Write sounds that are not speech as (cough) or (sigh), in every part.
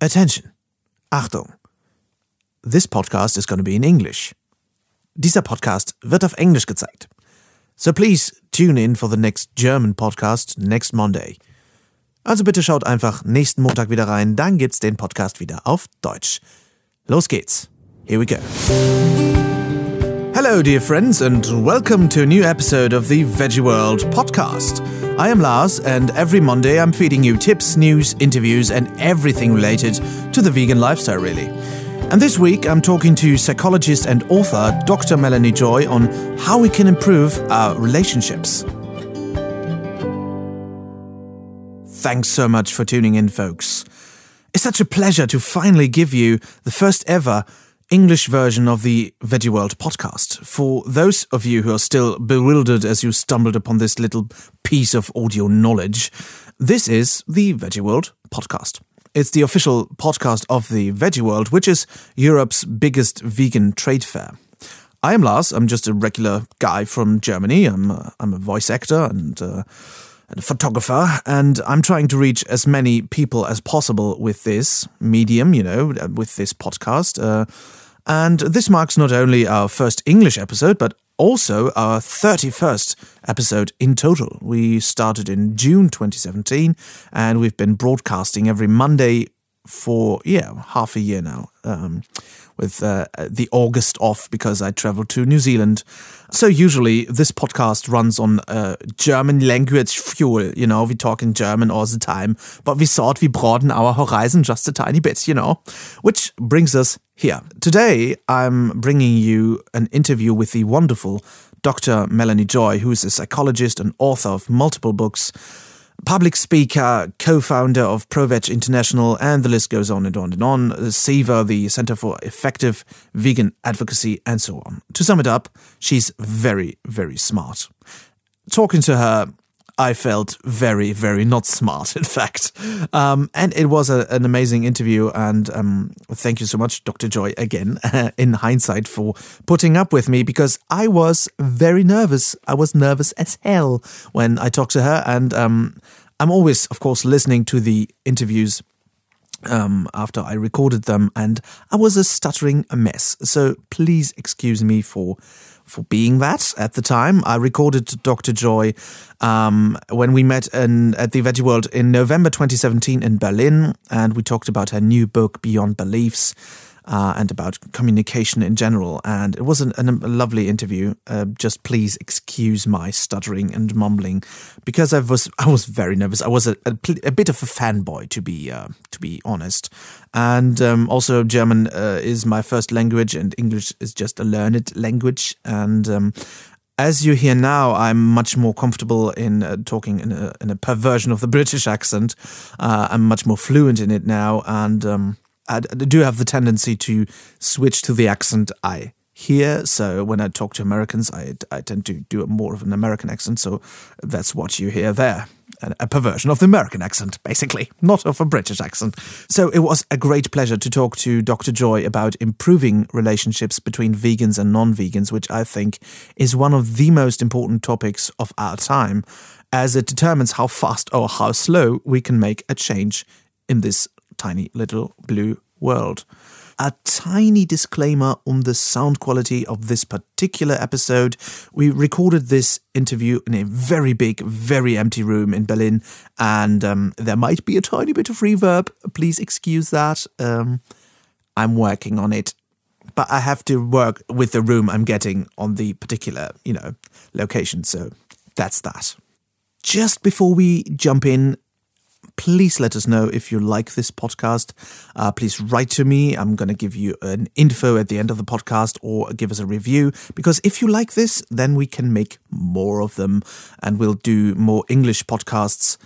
Attention. Achtung. This podcast is going to be in English. Dieser Podcast wird auf Englisch gezeigt. So please tune in for the next German podcast next Monday. Also bitte schaut einfach nächsten Montag wieder rein, dann gibt's den Podcast wieder auf Deutsch. Los geht's. Here we go. Hello, dear friends, and welcome to a new episode of the Veggie World podcast. I am Lars, and every Monday I'm feeding you tips, news, interviews, and everything related to the vegan lifestyle, really. And this week I'm talking to psychologist and author Dr. Melanie Joy on how we can improve our relationships. Thanks so much for tuning in, folks. It's such a pleasure to finally give you the first ever English version of the Veggie World podcast. For those of you who are still bewildered as you stumbled upon this little piece of audio knowledge, this is the Veggie World podcast. It's the official podcast of the Veggie World, which is Europe's biggest vegan trade fair. I am Lars. I'm just a regular guy from Germany. I'm a, I'm a voice actor and. Uh, photographer, and I'm trying to reach as many people as possible with this medium, you know, with this podcast. Uh, and this marks not only our first English episode, but also our 31st episode in total. We started in June 2017, and we've been broadcasting every Monday for, yeah, half a year now. Um, with uh, the August off because I traveled to New Zealand. So usually this podcast runs on uh, German language fuel. You know, we talk in German all the time, but we thought we broaden our horizon just a tiny bit, you know, which brings us here. Today, I'm bringing you an interview with the wonderful Dr. Melanie Joy, who is a psychologist and author of multiple books public speaker, co-founder of ProVeg International, and the list goes on and on and on. CEVA, the Center for Effective Vegan Advocacy, and so on. To sum it up, she's very, very smart. Talking to her, I felt very, very not smart, (laughs) in fact. Um, and it was a, an amazing interview. And um, thank you so much, Dr. Joy, again, (laughs) in hindsight, for putting up with me because I was very nervous. I was nervous as hell when I talked to her. And um, I'm always, of course, listening to the interviews um, after I recorded them, and I was a stuttering mess. So please excuse me for for being that at the time. I recorded Dr. Joy um, when we met in, at the Veggie World in November 2017 in Berlin, and we talked about her new book, Beyond Beliefs uh, and about communication in general. And it was an, an, a lovely interview. Uh, just please excuse my stuttering and mumbling because I was I was very nervous. I was a, a, a bit of a fanboy to be uh, to be honest. And um, also German uh, is my first language, and English is just a learned language. And um, as you hear now, I'm much more comfortable in uh, talking in a, in a perversion of the British accent. Uh, I'm much more fluent in it now, and um, I do have the tendency to switch to the accent I hear. So when I talk to Americans, I, I tend to do more of an American accent. So that's what you hear there. A perversion of the American accent, basically, not of a British accent. So it was a great pleasure to talk to Dr. Joy about improving relationships between vegans and non vegans, which I think is one of the most important topics of our time, as it determines how fast or how slow we can make a change in this tiny little blue world. A tiny disclaimer on the sound quality of this particular episode. We recorded this interview in a very big, very empty room in Berlin, and um, there might be a tiny bit of reverb. Please excuse that. Um, I'm working on it but I have to work with the room I'm getting on the particular, you know, location. So that's that. Just before we jump in, please let us know if you like this podcast. Uh, please write to me. I'm going to give you an info at the end of the podcast or give us a review because if you like this, then we can make more of them and we'll do more English podcasts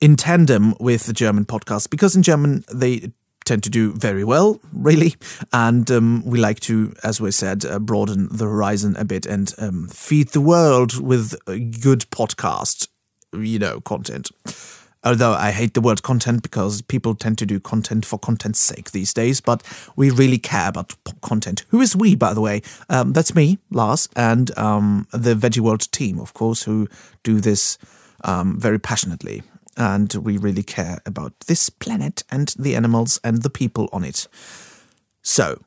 in tandem with the German podcast because in German they tend to do very well, really. And um, we like to, as we said, uh, broaden the horizon a bit and um, feed the world with good podcast, you know, content. Although I hate the word content because people tend to do content for content's sake these days, but we really care about content. Who is we, by the way? Um, that's me, Lars, and um, the Veggie World team, of course, who do this um, very passionately. and we really care about this planet and the animals and the people on it. So,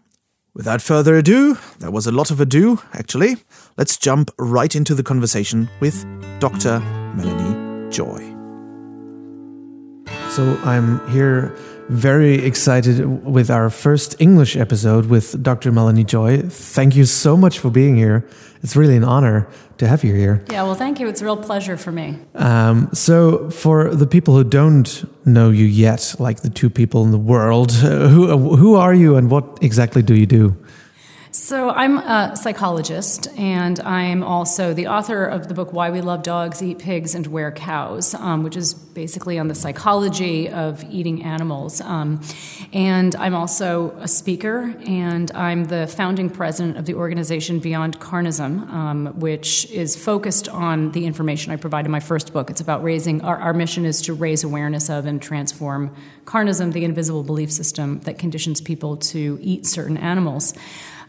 without further ado, there was a lot of ado, actually. Let's jump right into the conversation with Dr. Melanie Joy. So, I'm here very excited with our first English episode with Dr. Melanie Joy. Thank you so much for being here. It's really an honor to have you here. Yeah, well, thank you. It's a real pleasure for me. Um, so, for the people who don't know you yet, like the two people in the world, uh, (laughs) who who are you and what exactly do you do? So, I'm a psychologist, and I'm also the author of the book Why We Love Dogs, Eat Pigs, and Wear Cows, um, which is basically on the psychology of eating animals. Um, and I'm also a speaker, and I'm the founding president of the organization Beyond Carnism, um, which is focused on the information I provide in my first book. It's about raising, our, our mission is to raise awareness of and transform carnism, the invisible belief system that conditions people to eat certain animals.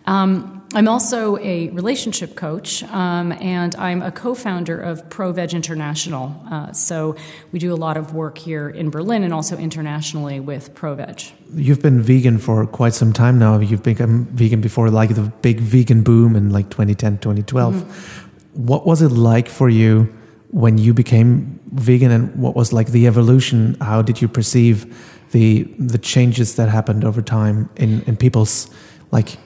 Um, I'm also a relationship coach, um, and I'm a co founder of ProVeg International. Uh, so we do a lot of work here in Berlin and also internationally with ProVeg. You've been vegan for quite some time now. You've become vegan before like the big vegan boom in like 2010, 2012. Mm-hmm. What was it like for you when you became vegan, and what was like the evolution? How did you perceive the the changes that happened over time in, in people's like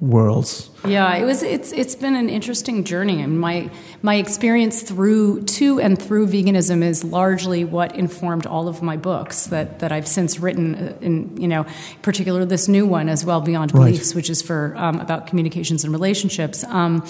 worlds. Yeah, it was. It's it's been an interesting journey, and my my experience through to and through veganism is largely what informed all of my books that that I've since written. Uh, in you know, particular this new one as well, Beyond Beliefs, right. which is for um, about communications and relationships. Um,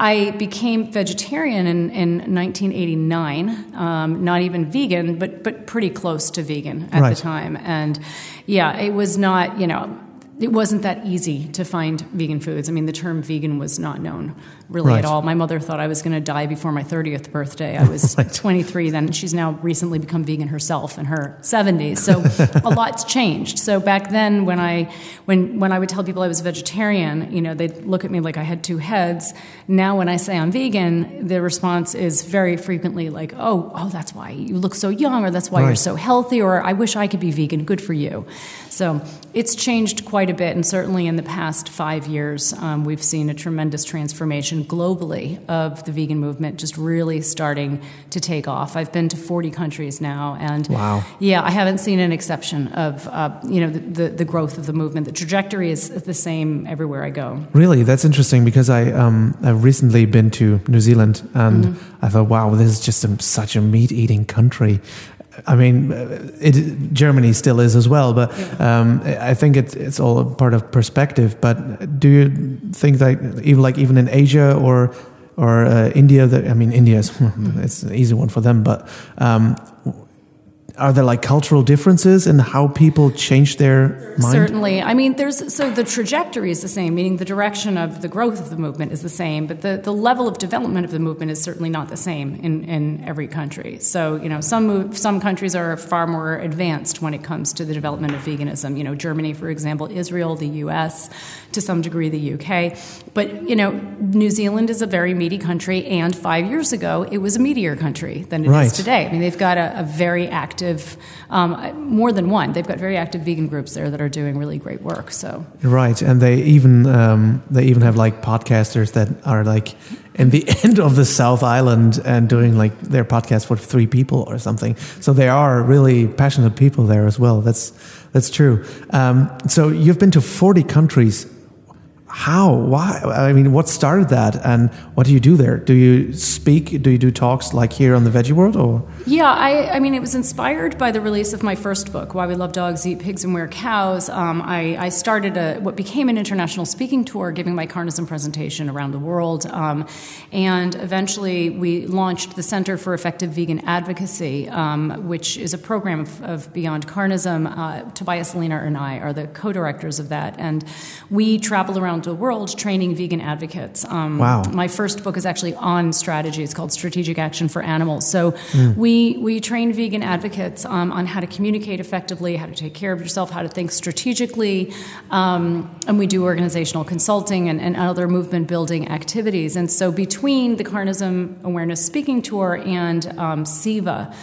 I became vegetarian in, in 1989, um, not even vegan, but but pretty close to vegan at right. the time. And yeah, it was not, you know, it wasn't that easy to find vegan foods. I mean, the term vegan was not known really right. at all. My mother thought I was going to die before my 30th birthday. I (laughs) was right. 23 then. She's now recently become vegan herself in her 70s. So (laughs) a lot's changed. So back then, when I when when I would tell people I was vegetarian, you know, they'd look at me like I had two heads. Now, when I say I'm vegan, the response is very frequently like, "Oh, oh, that's why you look so young, or that's why right. you're so healthy, or I wish I could be vegan. Good for you." So it's changed quite a bit, and certainly in the past five years, um, we've seen a tremendous transformation globally of the vegan movement just really starting to take off. I've been to 40 countries now, and wow. yeah, I haven't seen an exception of uh, you know the, the, the, growth of the movement. The trajectory is the same everywhere I go. Really, that's interesting because I um, I've recently been to New Zealand, and mm-hmm. I thought, wow, this is just a, such a meat eating country. I mean, it, Germany still is as well, but um, I think it's it's all part of perspective. But do you think that even like even in Asia or or uh, India, that I mean, India is (laughs) it's an easy one for them, but um, are there like cultural differences in how people change their mind? Certainly. I mean, there's so the trajectory is the same, meaning the direction of the growth of the movement is the same, but the, the level of development of the movement is certainly not the same in, in every country. So, you know, some move, some countries are far more advanced when it comes to the development of veganism. You know, Germany, for example, Israel, the U.S., to some degree, the U.K. But you know, New Zealand is a very meaty country, and five years ago, it was a meatier country than it right. is today. I mean, they've got a, a very active active, um, more than one. They've got very active vegan groups there that are doing really great work. So right, and they even um, they even have like podcasters that are like in the (laughs) end of the South Island and doing like their podcast for three people or something. So they are really passionate people there as well. That's that's true. Um, so you've been to forty countries how? Why? I mean what started that and what do you do there? Do you speak do you do talks like here on the veggie world or? Yeah i, I mean it was inspired by the release of my first book why we love dogs eat pigs and wear cows. Um, I, I, started a, what became an international speaking tour giving my carnism presentation around the world. Um, and eventually we launched the center for effective vegan advocacy um, which is a program of, of beyond carnism. Uh, tobias Leenaert and i are the co-directors of that. And we travel around the world training vegan advocates. Um, wow. My first book is actually on strategy. It's called Strategic Action for Animals. So mm. we, we train vegan advocates um, on how to communicate effectively, how to take care of yourself, how to think strategically. Um, and we do organizational consulting and, and other movement building activities. And so between the Carnism Awareness Speaking Tour and um, CEVA,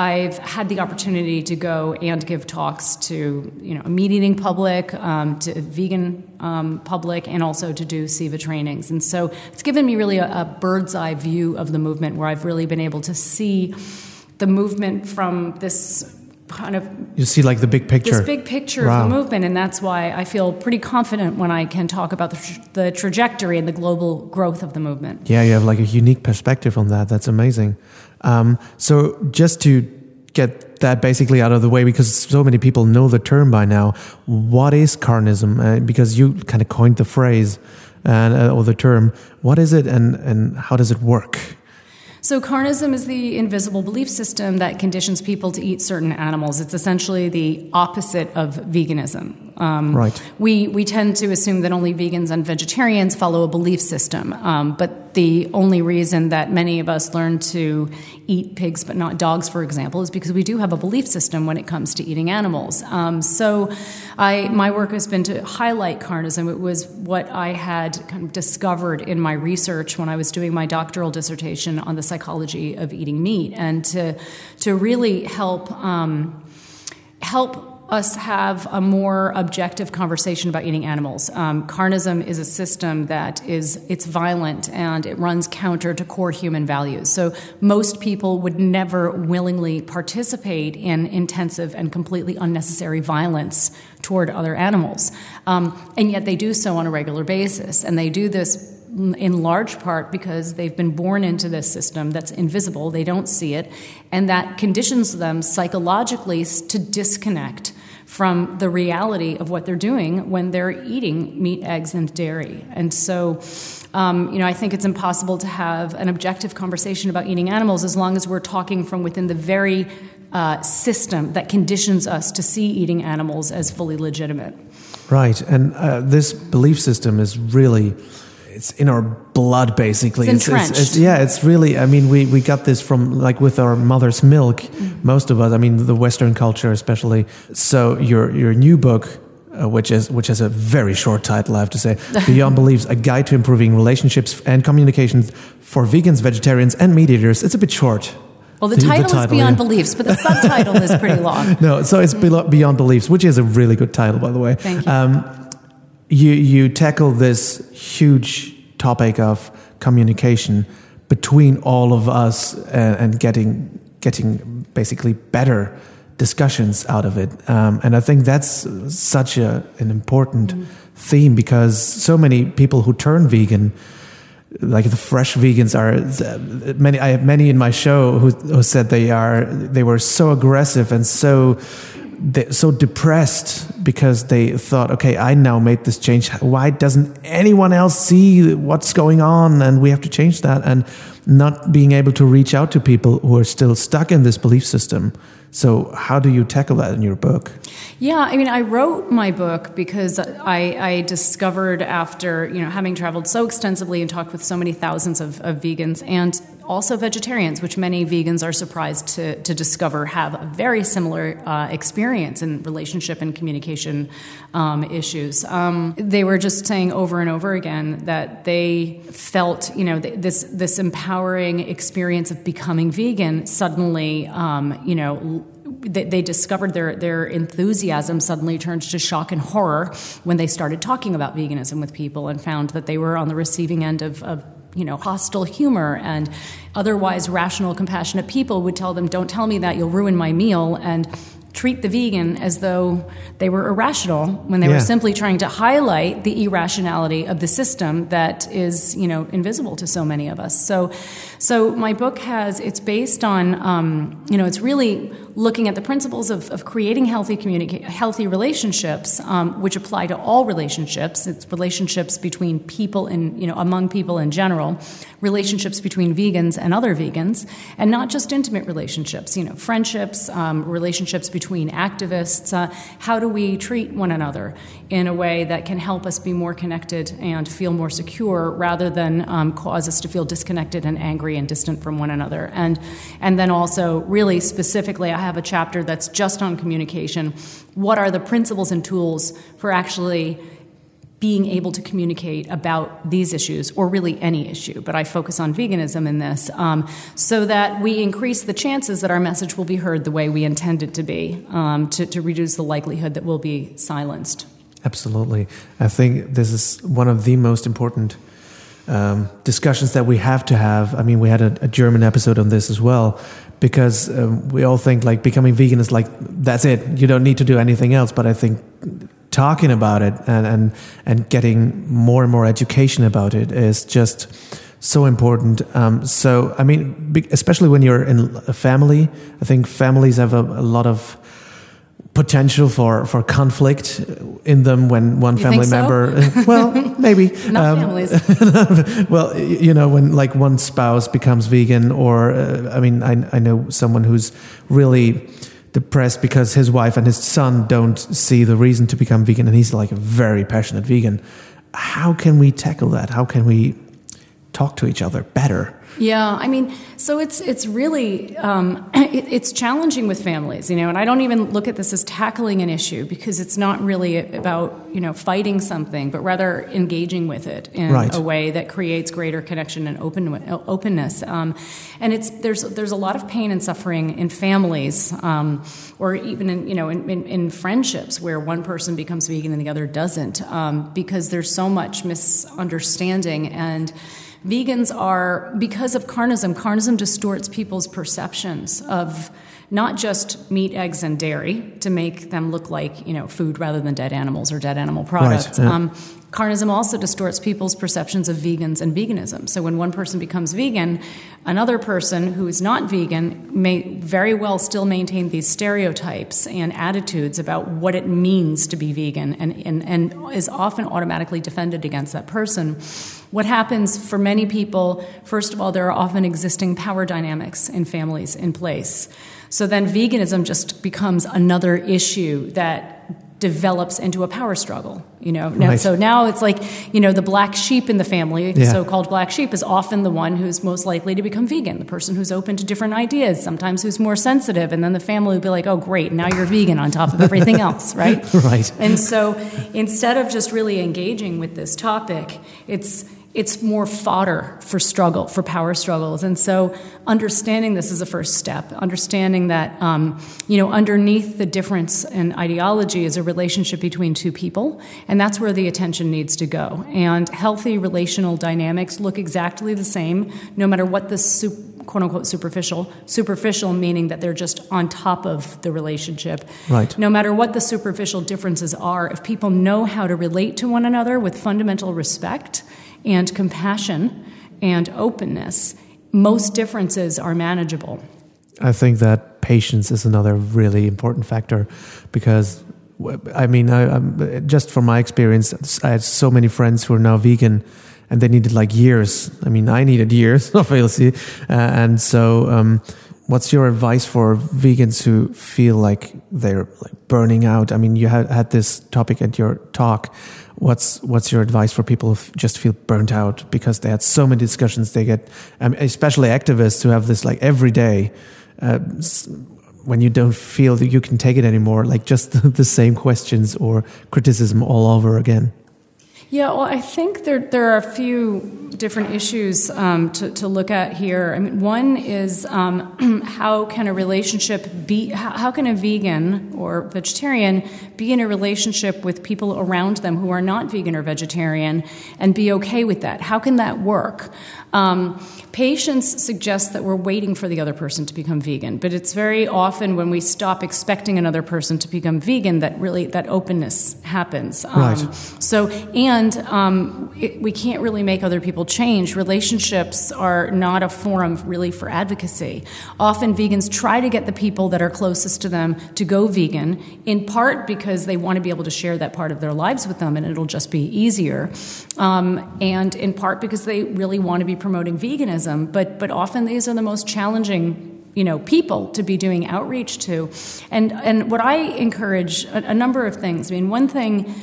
I've had the opportunity to go and give talks to you know a meat eating public, um, to vegan um, public, and also to do CEVA trainings. And so it's given me really a, a bird's eye view of the movement, where I've really been able to see the movement from this kind of you see like the big picture. this big picture wow. of the movement. And that's why i feel pretty confident when i can talk about the, tra- the, trajectory and the global growth of the movement. Yeah you have like a unique perspective on that. That's amazing um, so just to get that basically out of the way because so many people know the term by now what is carnism uh, because you kind of coined the phrase and uh, or the term what is it and and how does it work so, carnism is the invisible belief system that conditions people to eat certain animals. It's essentially the opposite of veganism. Um, right. We, we tend to assume that only vegans and vegetarians follow a belief system, um, but the only reason that many of us learn to eat pigs but not dogs, for example, is because we do have a belief system when it comes to eating animals. Um, so, I my work has been to highlight carnism. It was what I had kind of discovered in my research when I was doing my doctoral dissertation on the psychology of eating meat, and to to really help um, help us have a more objective conversation about eating animals. Um, carnism is a system that is it's violent and it runs counter to core human values. So most people would never willingly participate in intensive and completely unnecessary violence toward other animals, um, and yet they do so on a regular basis, and they do this in large part because they've been born into this system that's invisible, they don't see it, and that conditions them psychologically to disconnect from the reality of what they're doing when they're eating meat, eggs, and dairy. And so, um, you know, I think it's impossible to have an objective conversation about eating animals as long as we're talking from within the very uh, system that conditions us to see eating animals as fully legitimate. Right, and uh, this belief system is really it's in our blood basically it's entrenched. It's, it's, yeah it's really i mean we, we got this from like with our mother's milk mm. most of us i mean the western culture especially so your your new book uh, which is which has a very short title i have to say (laughs) beyond beliefs a guide to improving relationships and Communications for vegans vegetarians and meat eaters it's a bit short well, the, the title, the title is Beyond yeah. Beliefs, but the (laughs) subtitle is pretty long. No, so it's Beyond Beliefs, which is a really good title, by the way. Thank you. Um, you you tackle this huge topic of communication between all of us and, and getting getting basically better discussions out of it. Um, and I think that's such a, an important mm. theme because so many people who turn vegan, like the fresh vegans, are many. I have many in my show who, who said they are they were so aggressive and so so depressed because they thought, okay, I now made this change. Why doesn't anyone else see what's going on? And we have to change that. And not being able to reach out to people who are still stuck in this belief system. So, how do you tackle that in your book? Yeah, I mean, I wrote my book because I, I discovered after you know having traveled so extensively and talked with so many thousands of, of vegans and also vegetarians, which many vegans are surprised to, to discover have a very similar uh, experience in relationship and communication um, issues. Um, they were just saying over and over again that they felt, you know, this this empowering experience of becoming vegan suddenly, um, you know they, they, discovered their, their enthusiasm suddenly turned to shock and horror when they started talking about veganism with people and found that they were on the receiving end of, of you know, hostile humor and otherwise rational, compassionate people would tell them, Don't tell me that, you'll ruin my meal. And treat the vegan as though they were irrational when they yeah. were simply trying to highlight the irrationality of the system that is you know invisible to so many of us so so my book has it's based on um, you know it's really looking at the principles of, of creating healthy communica- healthy relationships um, which apply to all relationships it's relationships between people and you know among people in general relationships between vegans and other vegans and not just intimate relationships you know friendships um, relationships between activists. Uh, how do we treat one another in a way that can help us be more connected and feel more secure rather than um, cause us to feel disconnected and angry and distant from one another? And, and then also, really specifically, I have a chapter that's just on communication. What are the principles and tools for actually being able to communicate about these issues, or really any issue, but I focus on veganism in this, um, so that we increase the chances that our message will be heard the way we intend it to be, um, to, to reduce the likelihood that we'll be silenced. Absolutely. I think this is one of the most important um, discussions that we have to have. I mean, we had a, a German episode on this as well, because um, we all think like becoming vegan is like, that's it, you don't need to do anything else. But I think talking about it and, and, and getting more and more education about it is just so important. Um, so, I mean, especially when you're in a family, I think families have a, a lot of potential for, for conflict in them when one you family so? member (laughs) well maybe. Not um, families. (laughs) Well you know when like one spouse becomes vegan or uh, i mean I, I know someone who's really depressed because his wife and his son don't see the reason to become vegan and he's like a very passionate vegan. How can we tackle that? How can we talk to each other better yeah, I mean, so it's it's really um, (clears throat) it, it's challenging with families, you know, and I don't even look at this as tackling an issue because it's not really about you know fighting something, but rather engaging with it in right. a way that creates greater connection and open openness. Um, and it's there's there's a lot of pain and suffering in families, um, or even in you know in, in, in, friendships where one person becomes vegan and the other doesn't, um, because there's so much misunderstanding and Vegans are, because of carnism, carnism distorts people's perceptions of not just meat, eggs, and dairy to make them look like you know food rather than dead animals or dead animal products. Right, yeah. um, carnism also distorts people's perceptions of vegans and veganism. So when one person becomes vegan, another person who is not vegan may very well still maintain these stereotypes and attitudes about what it means to be vegan and, and, and is often automatically defended against that person. What happens for many people, first of all, there are often existing power dynamics in families in place. So then veganism just becomes another issue that develops into a power struggle you know now, right. so now it's like you know the black sheep in the family yeah. so-called black sheep is often the one who's most likely to become vegan the person who's open to different ideas sometimes who's more sensitive and then the family will be like oh great now you're vegan on top of everything (laughs) else right right and so instead of just really engaging with this topic it's it's more fodder for struggle, for power struggles. And so understanding this is a first step, understanding that, um, you know, underneath the difference in ideology is a relationship between two people, and that's where the attention needs to go. And healthy relational dynamics look exactly the same, no matter what the super, quote unquote superficial. Superficial meaning that they're just on top of the relationship. Right. No matter what the superficial differences are, if people know how to relate to one another with fundamental respect, and compassion and openness, most differences are manageable. I think that patience is another really important factor because I mean, I, just from my experience, I had so many friends who are now vegan and they needed like years. I mean, I needed years, (laughs) obviously. Uh, and so, um, what's your advice for vegans who feel like they're like burning out? I mean, you had, had this topic at your talk What's what's your advice for people who just feel burnt out because they had so many discussions? They get, um, especially activists who have this like every day. Uh, when you don't feel that you can take it anymore, like just (laughs) the same questions or criticism all over again. Yeah, well, I think there, there are a few different issues um, to, to look at here. I mean, one is um, (clears throat) how can a relationship be, how, how, can a vegan or vegetarian be in a relationship with people around them who are not vegan or vegetarian and be okay with that? How can that work? Um, Patience suggests that we're waiting for the other person to become vegan, but it's very often when we stop expecting another person to become vegan that really that openness happens. Right. Um, so, and um, it, we can't really make other people change. Relationships are not a forum really for advocacy. Often, vegans try to get the people that are closest to them to go vegan, in part because they want to be able to share that part of their lives with them, and it'll just be easier, um, and in part because they really want to be promoting veganism but but often these are the most challenging you know people to be doing outreach to. And and what i encourage a, a number of things. I mean one thing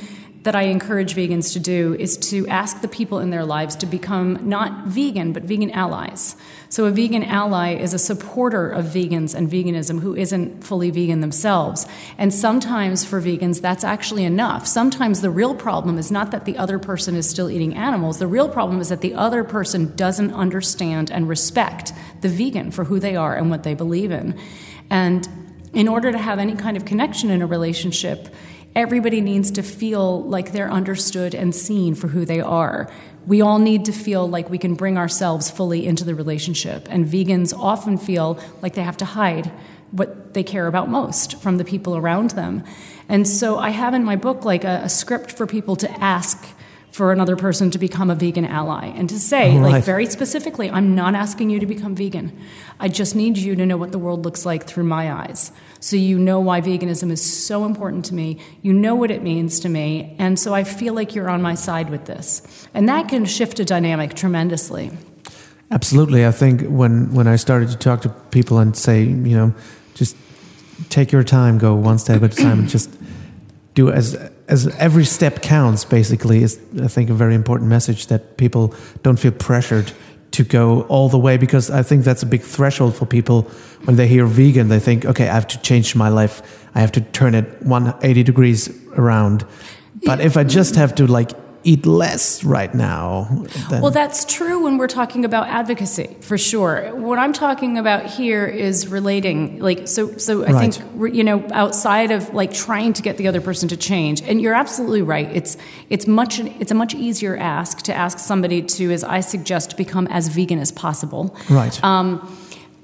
that I encourage vegans to do is to ask the people in their lives to become not vegan, but vegan allies. So, a vegan ally is a supporter of vegans and veganism who isn't fully vegan themselves. And sometimes for vegans, that's actually enough. Sometimes the real problem is not that the other person is still eating animals, the real problem is that the other person doesn't understand and respect the vegan for who they are and what they believe in. And in order to have any kind of connection in a relationship, everybody needs to feel like they're understood and seen for who they are. We all need to feel like we can bring ourselves fully into the relationship. And vegans often feel like they have to hide what they care about most from the people around them. And so I have in my book like a, a script for people to ask for another person to become a vegan ally and to say, right. like, very specifically, I'm not asking you to become vegan. I just need you to know what the world looks like through my eyes. So you know why veganism is so important to me. You know what it means to me. And so I feel like you're on my side with this. And that can shift a dynamic tremendously. Absolutely. I think when, when I started to talk to people and say, you know, just take your time, go one step at a time, and just do as as every step counts basically is i think a very important message that people don't feel pressured to go all the way because i think that's a big threshold for people when they hear vegan. They think okay i have to change my life. I have to turn it 180 degrees around. But if i just have to like eat less right now. Well, that's true when we're talking about advocacy, for sure. What I'm talking about here is relating, like, so. So I right. think you know, outside of like trying to get the other person to change, and you're absolutely right. It's it's much it's a much easier ask to ask somebody to, as I suggest, become as vegan as possible. Right. Um,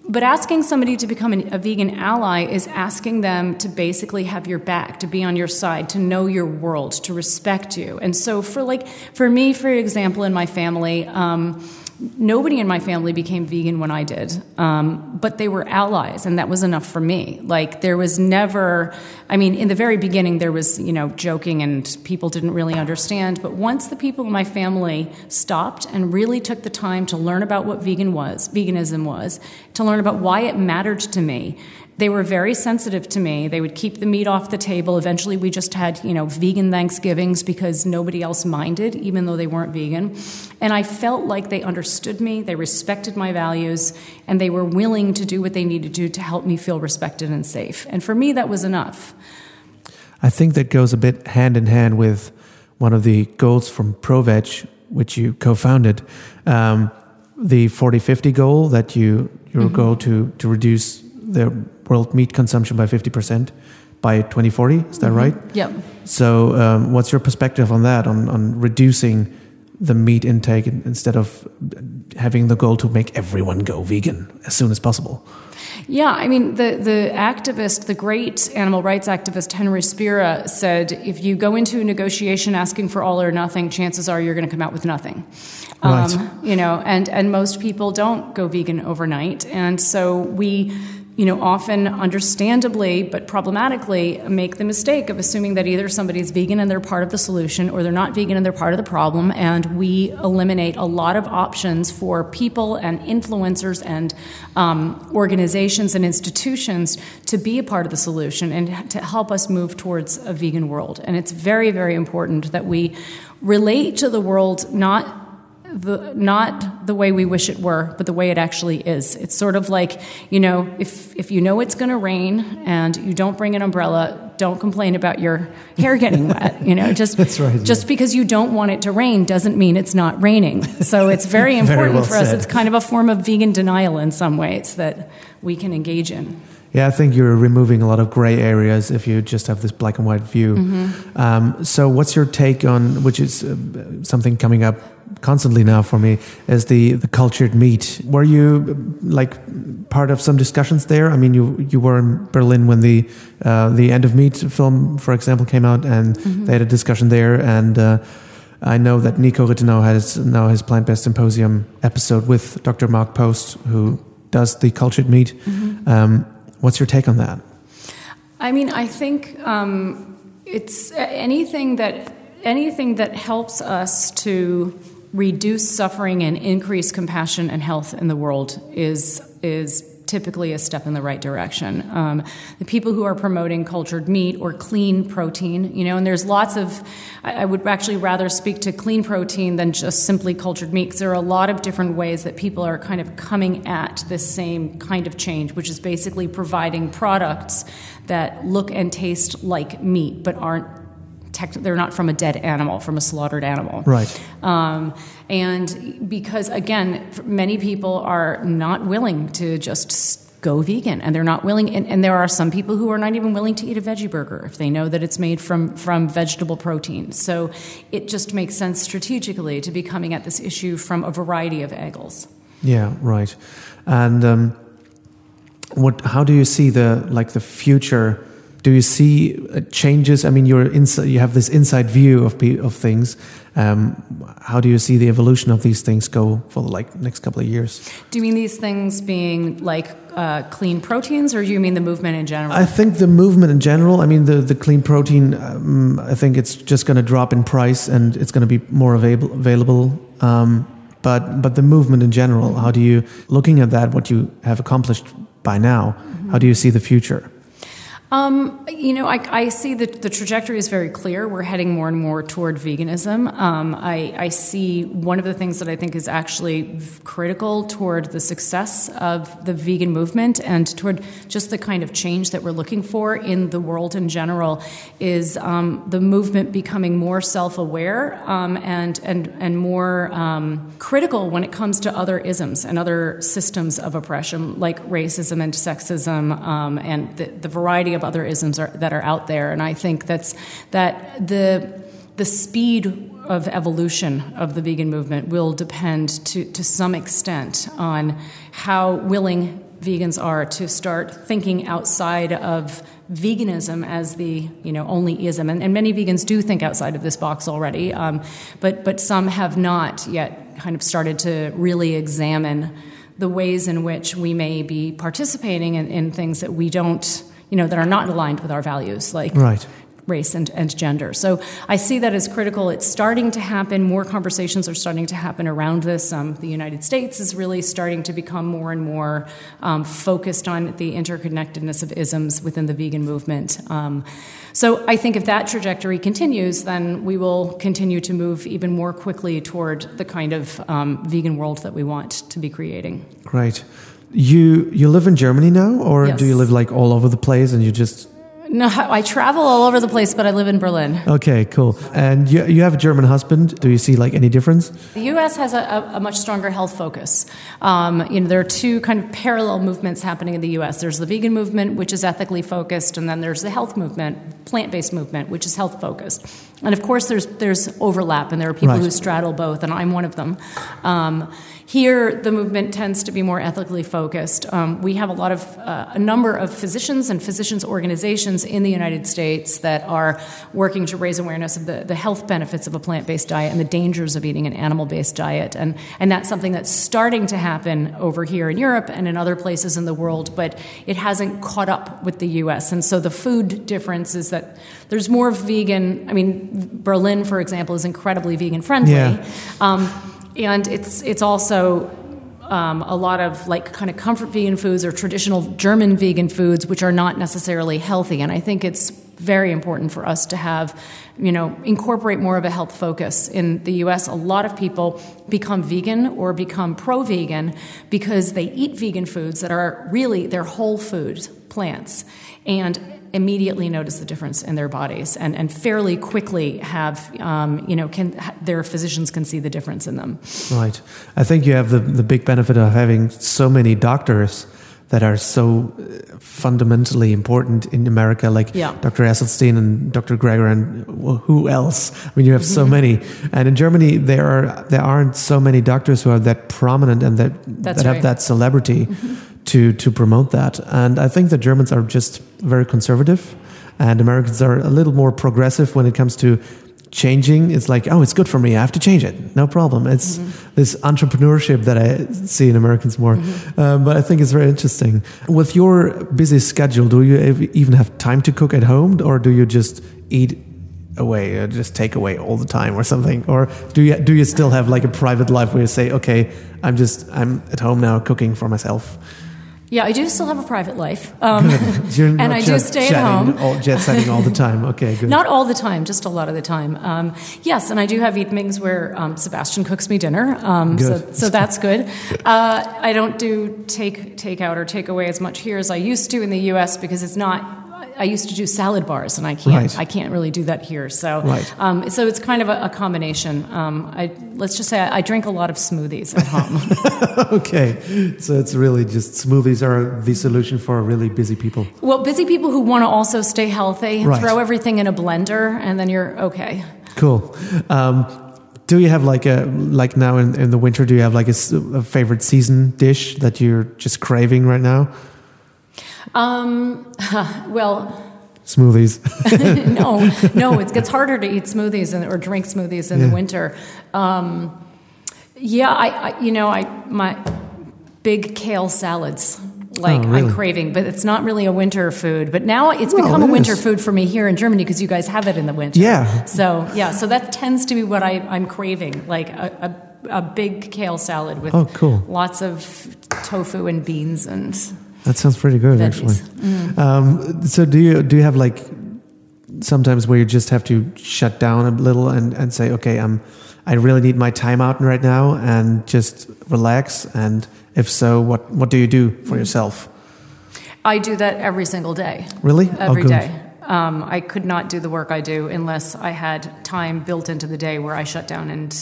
but asking somebody to become an, a vegan ally is asking them to basically have your back, to be on your side, to know your world, to respect you. And so, for like for me, for example, in my family. Um, nobody in my family became vegan when I did, um, but they were allies, and that was enough for me. Like there was never, I mean, in the very beginning there was you know joking and people didn't really understand, but once the people in my family stopped and really took the time to learn about what vegan was, veganism was, to learn about why it mattered to me, they were very sensitive to me. They would keep the meat off the table. Eventually, we just had, you know, vegan Thanksgivings because nobody else minded, even though they weren't vegan. And I felt like they understood me, they respected my values, and they were willing to do what they needed to do to help me feel respected and safe. And for me, that was enough. I think that goes a bit hand in hand with one of the goals from ProVeg, which you co-founded, um, the 40-50 goal that you your mm-hmm. goal to to reduce the world meat consumption by 50% by 2040. Is that mm-hmm. right? Yep. So, um, what's your perspective on that, on, on reducing the meat intake instead of having the goal to make everyone go vegan as soon as possible? Yeah, I mean, the, the activist, the great animal rights activist Henry Spira said if you go into a negotiation asking for all or nothing, chances are you're going to come out with nothing. Right. Um, you know, and, and most people don't go vegan overnight. And so we you know, often understandably but problematically make the mistake of assuming that either somebody's vegan and they're part of the solution or they're not vegan and they're part of the problem. And we eliminate a lot of options for people and influencers and um, organizations and institutions to be a part of the solution and to help us move towards a vegan world. And it's very, very important that we relate to the world not the, not the way we wish it were, but the way it actually is. It's sort of like, you know, if, if you know it's going to rain and you don't bring an umbrella, don't complain about your hair getting wet. You know, (laughs) just, right, just yeah. because you don't want it to rain doesn't mean it's not raining. So it's very (laughs) important very well for us. Said. It's kind of a form of vegan denial in some ways that we can engage in. Yeah, I think you're removing a lot of gray areas if you just have this black and white view. Mm-hmm. Um, so, what's your take on, which is uh, something coming up constantly now for me, is the, the cultured meat? Were you like part of some discussions there? I mean, you you were in Berlin when the uh, the End of Meat film, for example, came out, and mm-hmm. they had a discussion there, and. Uh, I know that Niko Rittenau has now his plant based symposium episode with Dr. Mark Post, who does the cultured meat. Mm-hmm. Um, What's your take on that? I mean, I think um, it's anything that anything that helps us to reduce suffering and increase compassion and health in the world is is typically a step in the right direction. Um, the people who are promoting cultured meat or clean protein, you know, and there's lots of, I, I would actually rather speak to clean protein than just simply cultured meat because there are a lot of different ways that people are kind of coming at this same kind of change, which is basically providing products that look and taste like meat but aren't tech, they're not from a dead animal, from a slaughtered animal. Right. Um, and because, again, many people are not willing to just go vegan and they're not willing and, and, there are some people who are not even willing to eat a veggie burger if they know that it's made from from vegetable protein so it just makes sense strategically to be coming at this issue from a variety of angles yeah right and um, what how do you see the like the future do you see uh, changes? I mean, you're inside, you have this inside view of of things. Um, how do you see the evolution of these things go for the like next couple of years? Do you mean these things being like uh, clean proteins, or do you mean the movement in general? I think the movement in general. I mean, the the clean protein. Um, I think it's just going to drop in price, and it's going to be more available. available. Um, but but the movement in general. How do you looking at that? What you have accomplished by now? Mm -hmm. How do you see the future? Um, you know, I, I, see that the trajectory is very clear. We're heading more and more toward veganism. Um, I, I, see one of the things that I think is actually critical toward the success of the vegan movement and toward just the kind of change that we're looking for in the world in general is um, the movement becoming more self-aware um, and and and more um, critical when it comes to other isms and other systems of oppression like racism and sexism um, and the, the variety of other isms are, that are out there, and I think that's that the the speed of evolution of the vegan movement will depend to, to some extent on how willing vegans are to start thinking outside of veganism as the you know only ism. And, and many vegans do think outside of this box already um, but but some have not yet kind of started to really examine the ways in which we may be participating in, in things that we don't you know, that are not aligned with our values, like right race and, and gender. So I see that as critical. It's starting to happen. More conversations are starting to happen around this. Um, the United States is really starting to become more and more um, focused on the interconnectedness of isms within the vegan movement. Um, so I think if that trajectory continues, then we will continue to move even more quickly toward the kind of um, vegan world that we want to be creating. Great. You you live in Germany now, or yes. do you live like all over the place and you just no, I travel all over the place, but I live in Berlin. Okay, cool. And you, you have a German husband. Do you see like any difference? The U.S. has a, a much stronger health focus. Um, you know, there are two kind of parallel movements happening in the U.S. There's the vegan movement, which is ethically focused, and then there's the health movement, plant-based movement, which is health focused. And of course, there's there's overlap, and there are people right. who straddle both, and I'm one of them. Um, here, the movement tends to be more ethically focused. Um, we have a lot of uh, a number of physicians and physicians organizations in the United States that are working to raise awareness of the, the health benefits of a plant-based diet and the dangers of eating an animal-based diet, and and that's something that's starting to happen over here in Europe and in other places in the world, but it hasn't caught up with the U.S. And so the food difference is that there's more vegan. I mean, Berlin, for example, is incredibly vegan friendly. Yeah. Um, and it's it's also um, a lot of like kind of comfort vegan foods or traditional German vegan foods, which are not necessarily healthy. And I think it's very important for us to have, you know, incorporate more of a health focus. In the U.S., a lot of people become vegan or become pro-vegan because they eat vegan foods that are really they're whole foods, plants, and immediately notice the difference in their bodies and, and fairly quickly have, um, you know, can, their physicians can see the difference in them. Right. I think you have the, the big benefit of having so many doctors that are so uh, fundamentally important in America, like yeah. Dr. Esselstyn and Dr. Greger and who else? I mean, you have so mm-hmm. many. And in Germany, there are there aren't so many doctors who are that prominent and that That's that right. have that celebrity. To to promote that. And I think the Germans are just very conservative, and Americans are a little more progressive when it comes to changing. It's like, oh, it's good for me. I have to change it. No problem. It's mm-hmm. this entrepreneurship that I see in Americans more. Mm-hmm. Um, but I think it's very interesting. With your busy schedule, do you even have time to cook at home, or do you just eat? away or just take away all the time or something or do you do you still have like a private life where you say okay i'm just i'm at home now cooking for myself Yeah, I do still have a private life, (laughs) um, (laughs) and I do stay at home. all- jet setting all the (laughs) time. Okay, good. Not all the time, just a lot of the time. Um, yes, and I do have evenings where um, Sebastian cooks me dinner, um, so, Good. so that's good. Uh, I don't do take takeout or takeaway as much here as I used to in the U.S. because it's not. I used to do salad bars, and I can't. Right. I can't really do that here. So, Right. um, so it's kind of a, a combination. Um, I let's just say I, I drink a lot of smoothies at home. (laughs) okay, so it's really just smoothies are the solution for really busy people. well, busy people who want to also stay healthy Right. throw everything in a blender, and then you're okay. Cool. Um, do you have like a like now in, in the winter? Do you have like a favorite season dish that you're just craving right now? Um, (laughs) well. Smoothies. (laughs) no, (laughs) no, it gets harder to eat smoothies and, or drink smoothies in Yeah. the winter. Um, yeah, I, I, you know, I my big kale salads. Like Oh, really? I'm craving, but it's not really a winter food. But now it's Well, become it a winter is. food for me here in Germany because you guys have it in the winter. Yeah. So yeah, so that tends to be what I, I'm craving, like a, a, a big kale salad with Oh, cool. lots of tofu and beans and That sounds pretty good, actually. Um, so do you do you have like sometimes where you just have to shut down a little and, and say, okay, I'm I really need my time out right now and just relax. And if so, what what do you do for yourself? I do that every single day. Really? Oh, Every good. day. Um, I could not do the work I do unless I had time built into the day where I shut down and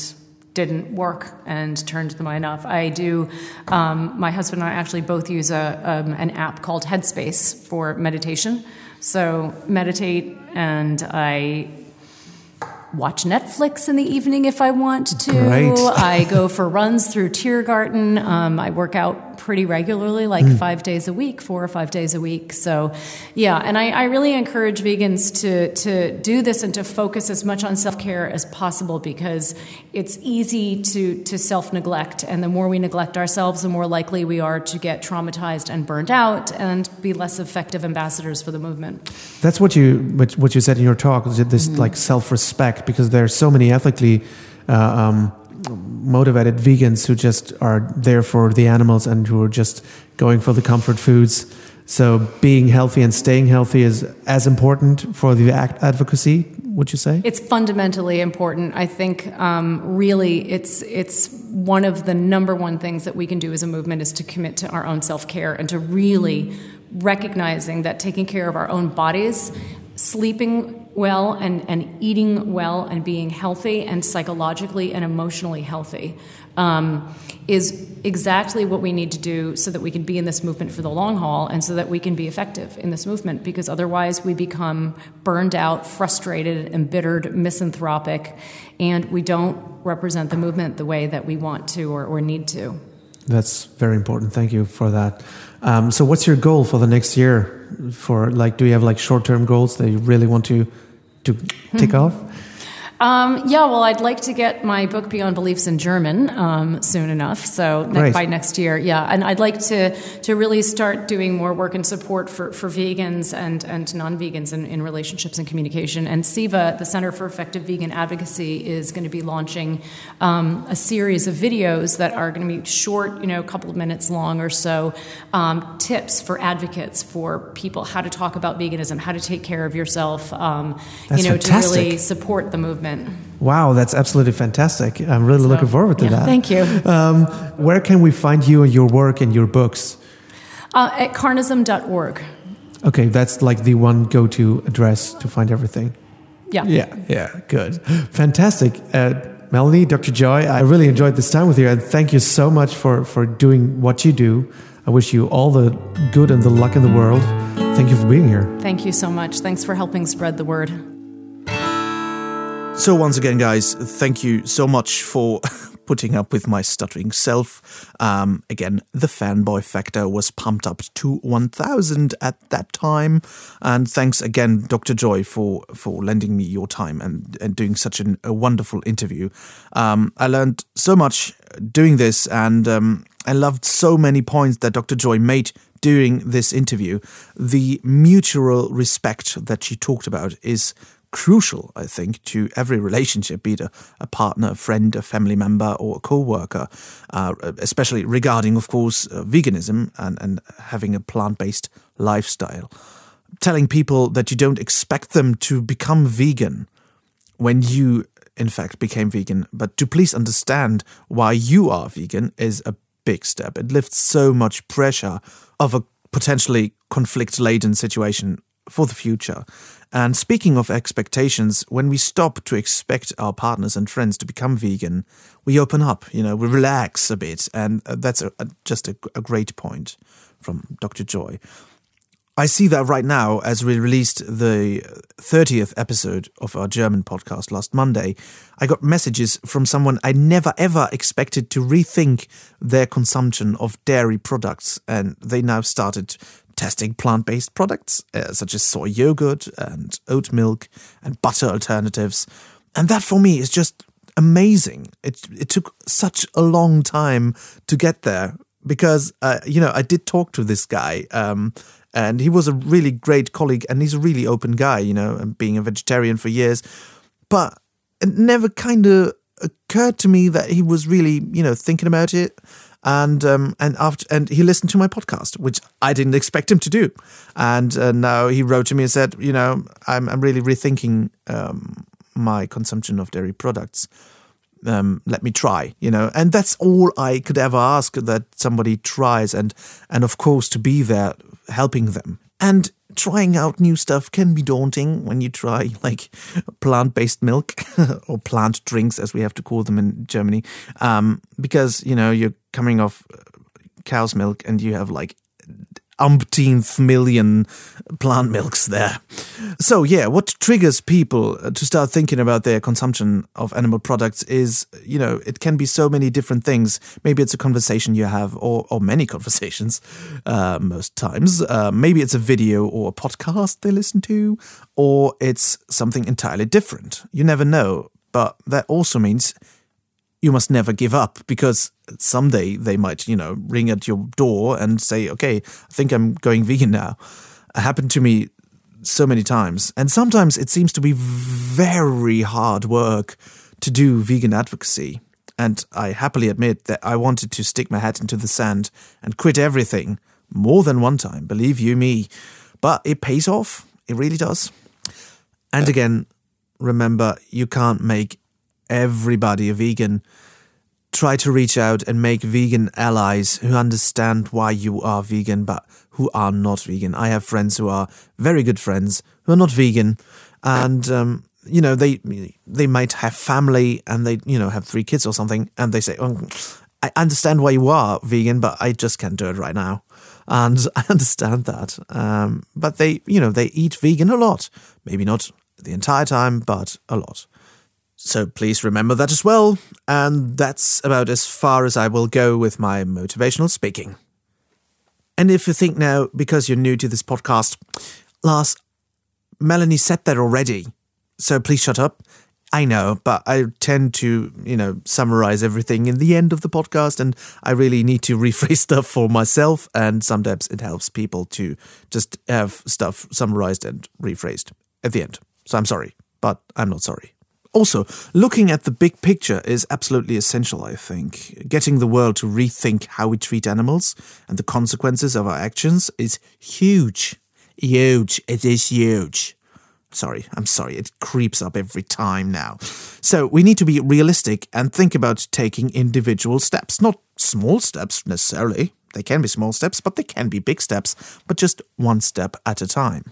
didn't work and turned the mind off. I do. Um, my husband and I actually both use a, um, an app called Headspace for meditation. So meditate, and I watch Netflix in the evening if I want to. Great. (laughs) I go for runs through Tiergarten. Um, I work out pretty regularly, like Hmm. five days a week, four or five days a week. So, yeah, and I, I really encourage vegans to to do this and to focus as much on self care as possible because it's easy to to self neglect, and the more we neglect ourselves, the more likely we are to get traumatized and burned out and be less effective ambassadors for the movement. That's what you what, you said in your talk. Is this like self respect? Because there are so many ethically uh, um, motivated vegans who just are there for the animals and who are just going for the comfort foods. So being healthy and staying healthy is as important for the act advocacy. Would you say? It's fundamentally important. I think um, really it's it's one of the number one things that we can do as a movement is to commit to our own self care and to really recognizing that taking care of our own bodies, sleeping well and, and eating well and being healthy and psychologically and emotionally healthy um, is exactly what we need to do so that we can be in this movement for the long haul and so that we can be effective in this movement because otherwise we become burned out, frustrated, embittered, misanthropic, and we don't represent the movement the way that we want to or, or need to. That's very important. Thank you for that. Um, so, what's your goal for the next year? For like, do you have like short-term goals that you really want to to tick hmm. off? Um, yeah, well, I'd like to get my book Beyond Beliefs in German um, soon enough. So Great. by next year, yeah, and I'd like to to really start doing more work and support for, for vegans and and non-vegans in, in relationships and communication. And CEVA, the Center for Effective Vegan Advocacy, is going to be launching um, a series of videos that are going to be short, you know, a couple of minutes long or so, um, tips for advocates for people how to talk about veganism, how to take care of yourself, um, you know, to really support the movement. Wow, that's absolutely fantastic. I'm really looking forward to yeah, that. Thank you. Um, where can we find you and your work and your books? Uh, at carnism.org. Okay, that's like the one go-to address to find everything. Yeah. Yeah, yeah, good, fantastic. Uh, Melanie, Dr. Joy, I really enjoyed this time with you, and thank you so much for for doing what you do. I wish you all the good and the luck in the world. Thank you for being here. Thank you so much. Thanks for helping spread the word. So, once again, guys, thank you so much for (laughs) putting up with my stuttering self. Um, again, the fanboy factor was pumped up to 1000 at that time. And thanks again, Dr. Joy, for, for lending me your time and, and doing such an, a wonderful interview. Um, I learned so much doing this, and um, I loved so many points that Dr. Joy made during this interview. The mutual respect that she talked about is crucial, I think, to every relationship, be it a, a partner, a friend, a family member, or a co worker, uh, especially regarding, of course, uh, veganism and, and having a plant based lifestyle. Telling people that you don't expect them to become vegan when you, in fact, became vegan, but to please understand why you are vegan is a big step. It lifts so much pressure of a potentially conflict laden situation for the future. And speaking of expectations, when we stop to expect our partners and friends to become vegan, we open up, you know, we relax a bit. And uh, that's a, a, just a, a great point from Dr. Joy. I see that right now as we released the 30th episode of our German podcast last Monday. I got messages from someone I never ever expected to rethink their consumption of dairy products, and they now started testing plant based products uh, such as soy yogurt and oat milk and butter alternatives. And that for me is just amazing. It, it took such a long time to get there because, uh, you know, I did talk to this guy. Um, and he was a really great colleague and he's a really open guy, you know, and being a vegetarian for years. But it never kind of occurred to me that he was really, you know, thinking about it. And um, and after and he listened to my podcast, which I didn't expect him to do. And uh, now he wrote to me and said, you know, I'm I'm really rethinking um, my consumption of dairy products. Um, let me try, you know, and that's all I could ever ask that somebody tries, and and of course to be there helping them. And trying out new stuff can be daunting when you try (laughs) like plant based milk (laughs) or plant drinks, as we have to call them in Germany, um, because you know you're coming off cow's milk and you have like umpteenth million plant milks there. So, yeah, what triggers people to start thinking about their consumption of animal products is, you know, it can be so many different things. Maybe it's a conversation you have, or, or many (laughs) conversations, uh, most times. Uh, maybe it's a video or a podcast they listen to, or it's something entirely different. You never know. But that also means you must never give up because someday they might, you know, ring at your door and say, okay, I think I'm going vegan now. It happened to me so many times. And sometimes it seems to be very hard work to do vegan advocacy. And I happily admit that I wanted to stick my head into the sand and quit everything more than one time, believe you me. But it pays off. It really does. And again, remember, you can't make everybody a vegan. Try to reach out and make vegan allies who understand why you are vegan but who are not vegan. I have friends who are very good friends who are not vegan, and um, you know they they might have family and they you know have three kids or something, and they say, oh, "I understand why you are vegan, but I just can't do it right now." And (laughs) I understand that, um, but they you know they eat vegan a lot, maybe not the entire time, but a lot. So please remember that as well. And that's about as far as I will go with my motivational speaking. And if you think now, because you're new to this podcast, Lars, Melanie said that already. So please shut up. I know, but I tend to, you know, summarize everything in the end of the podcast, and I really need to (laughs) rephrase stuff for myself. And sometimes it helps people to just have stuff summarized and rephrased at the end. So I'm sorry, but I'm not sorry. Also, looking at the big picture is absolutely essential, I think. Getting the world to rethink how we treat animals and the consequences of our actions is huge. Huge. It is huge. Sorry, I'm sorry, it creeps up every time now. So, we need to be realistic and think about taking individual steps. Not small steps necessarily. They can be small steps, but they can be big steps, but just one step at a time.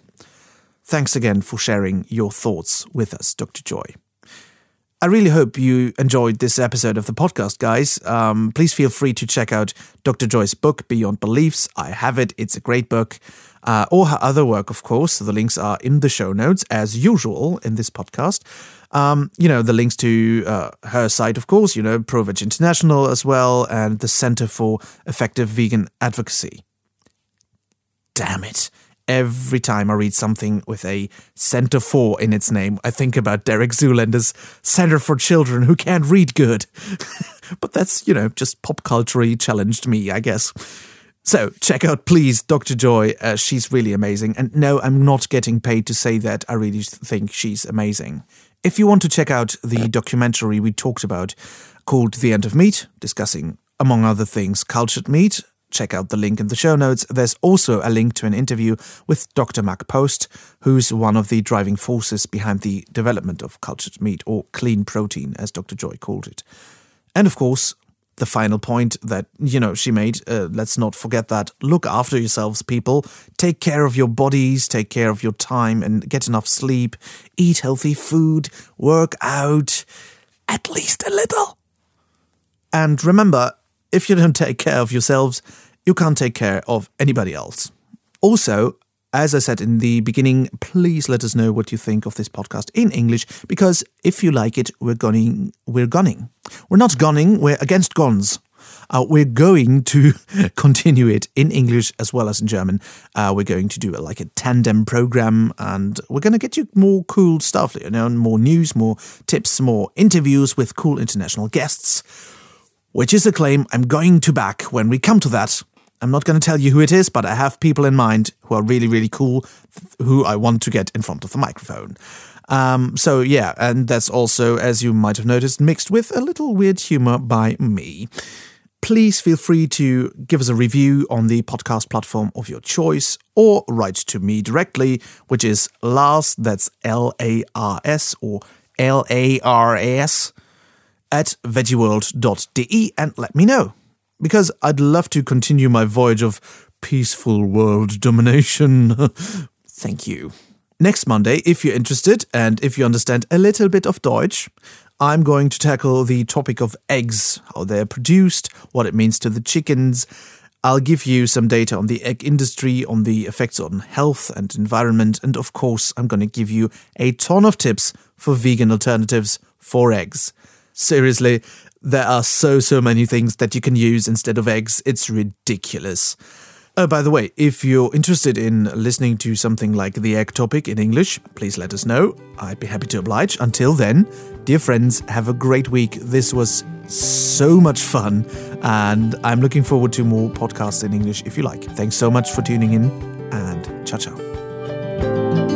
Thanks again for sharing your thoughts with us, Dr. Joy. I really hope you enjoyed this episode of the podcast, guys. Um, please feel free to check out Dr. Joy's book, Beyond Beliefs. I have it, it's a great book. Uh, or her other work, of course. The links are in the show notes, as usual in this podcast. Um, you know, the links to uh, her site, of course, you know, ProVeg International as well, and the Center for Effective Vegan Advocacy. Damn it every time I read something with a Center for in its name, I think about Derek Zoolander's Center for Children Who Can't Read Good. (laughs) but that's, you know, just pop culture challenged me, I guess. So check out, please, Dr. Joy. Uh, she's really amazing. And no, I'm not getting paid to say that. I really think she's amazing. If you want to check out the documentary we talked about called The End of Meat, discussing, among other things, cultured meat, check out the link in the show notes. There's also a link to an interview with Dr. Mark Post, who's one of the driving forces behind the development of cultured meat, or clean protein, as Dr. Joy called it. And of course, the final point that you know she made uh, let's not forget that look after yourselves people take care of your bodies take care of your time and get enough sleep eat healthy food work out at least a little and remember if you don't take care of yourselves you can't take care of anybody else also as I said in the beginning, please let us know what you think of this podcast in English, because if you like it, we're gunning. We're gunning. We're not gunning. We're against guns. Uh, we're going to (laughs) continue it in English as well as in German. Uh, we're going to do a, like a tandem program, and we're going to get you more cool stuff. You know, more news, more tips, more interviews with cool international guests. Which is a claim I'm going to back when we come to that. I'm not going to tell you who it is, but I have people in mind who are really, really cool, who I want to get in front of the microphone. Um, so, yeah, and that's also, as you might have noticed, mixed with a little weird humor by me. Please feel free to give us a review on the podcast platform of your choice or write to me directly, which is Lars, that's L A R S or L A R S, at veggieworld.de and let me know because I'd love to continue my voyage of peaceful world domination. (laughs) Thank you. Next Monday, if you're interested and if you understand a little bit of Deutsch, I'm going to tackle the topic of eggs, how they're produced, what it means to the chickens. I'll give you some data on the egg industry, on the effects on health and environment, and of course, I'm going to give you a ton of tips for vegan alternatives for eggs. Seriously, there are so, so many things that you can use instead of eggs. It's ridiculous. Oh, by the way, if you're interested in listening to something like the egg topic in English, please let us know. I'd be happy to oblige. Until then, dear friends, have a great week. This was so much fun, and I'm looking forward to more podcasts in English if you like. Thanks so much for tuning in, and ciao, ciao.